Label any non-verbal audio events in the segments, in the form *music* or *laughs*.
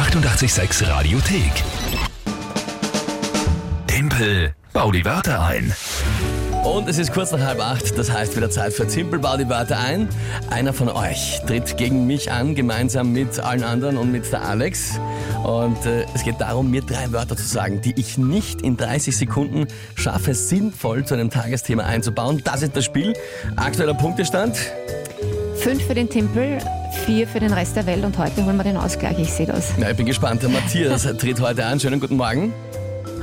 886 Radiothek. Tempel, bau die Wörter ein. Und es ist kurz nach halb acht, das heißt wieder Zeit für Zimpel, bau die Wörter ein. Einer von euch tritt gegen mich an, gemeinsam mit allen anderen und mit der Alex. Und äh, es geht darum, mir drei Wörter zu sagen, die ich nicht in 30 Sekunden schaffe, sinnvoll zu einem Tagesthema einzubauen. Das ist das Spiel. Aktueller Punktestand. Fünf für den Timpel, vier für den Rest der Welt und heute holen wir den Ausgleich. Ich sehe das. Ja, ich bin gespannt. Der Matthias *laughs* tritt heute an. Schönen guten Morgen.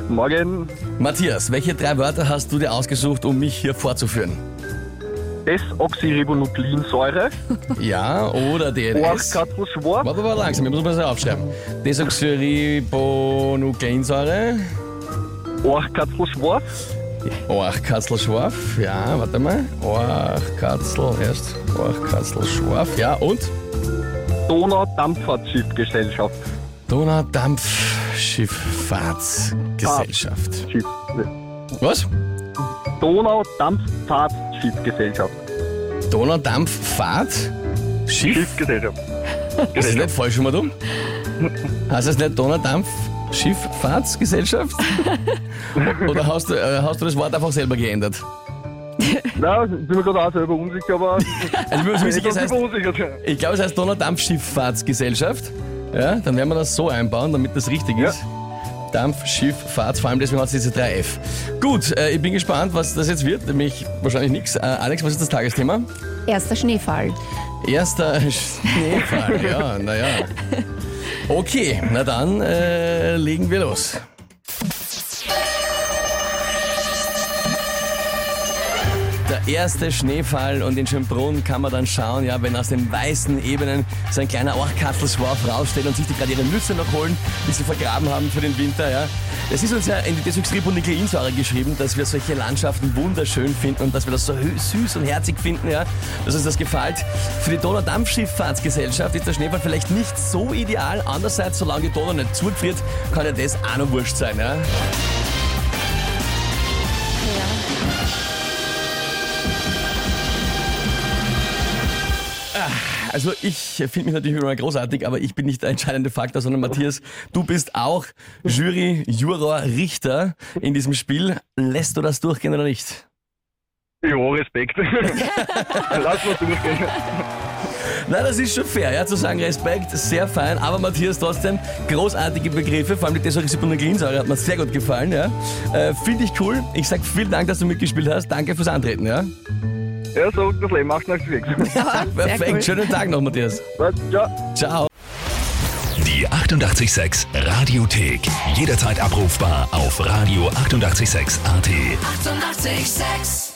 Morgen Matthias, welche drei Wörter hast du dir ausgesucht, um mich hier vorzuführen? Desoxyribonukleinsäure, *laughs* Ja, oder DNS? Orchkatzelschwarz, Warte mal langsam, ich muss mal so aufschreiben. Desoxyribonukleinsäure, Orchkatzelschwarz, Orchkatzelschwarf, ja, warte mal. Orchkatzel, erst Orchkatzelschwarf, ja, und? Donaudampfahrtschiffgesellschaft. Donaudampfschifffahrtsgesellschaft. Schiff. Was? Donaudampffahrtschiffgesellschaft. Donaudampffahrt? Schiff? Schiffgesellschaft. Ist das nicht falsch schon mal dumm? Heißt das nicht Donaudampf? Schifffahrtsgesellschaft? *laughs* Oder hast du, äh, hast du das Wort einfach selber geändert? Ich bin mir gerade auch selber unsicher, aber *laughs* Also ich sicher, es heißt, ich glaube, es heißt Donaudampfschifffahrtsgesellschaft. Ja, dann werden wir das so einbauen, damit das richtig Ja. ist. Dampfschifffahrt, vor allem deswegen hat es diese 3F. Gut, äh, ich bin gespannt, was das jetzt wird. Nämlich wahrscheinlich nichts. Äh, Alex, was ist das Tagesthema? Erster Schneefall. Erster *laughs* Schneefall, ja, naja. Okay, na dann äh, legen wir los. Der erste Schneefall und in Schönbrunn kann man dann schauen, ja, wenn aus den weißen Ebenen so ein kleiner Orchkatzelschwarf raussteht und sich die gerade ihre Nüsse noch holen, die sie vergraben haben für den Winter, ja. Es ist uns ja in die Desoxyribonukleinsäure geschrieben, dass wir solche Landschaften wunderschön finden und dass wir das so süß und herzig finden, ja, dass uns das gefällt. Für die Donaudampfschifffahrtsgesellschaft ist der Schneefall vielleicht nicht so ideal. Andererseits, solange die Donau nicht zugefriert, kann ja das auch noch wurscht sein, ja. Also ich finde mich natürlich immer großartig, aber ich bin nicht der entscheidende Faktor, sondern Matthias, du bist auch Jury, Juror, Richter in diesem Spiel. Lässt du das durchgehen oder nicht? Ja, Respekt. *laughs* Lass mal durchgehen. Na, das ist schon fair, ja, zu sagen Respekt, sehr fein, aber Matthias trotzdem großartige Begriffe, vor allem die Desoxyribonukleinsäure hat mir sehr gut gefallen, ja. Äh, Finde ich cool. Ich sag vielen Dank, dass du mitgespielt hast. Danke fürs Antreten, ja. Ja, so, das Leben macht nach sechs. *laughs* Perfekt, cool. schönen Tag noch, Matthias. Ja. Ciao. Die 886 Radiothek. Jederzeit abrufbar auf radio886.at. 886! 886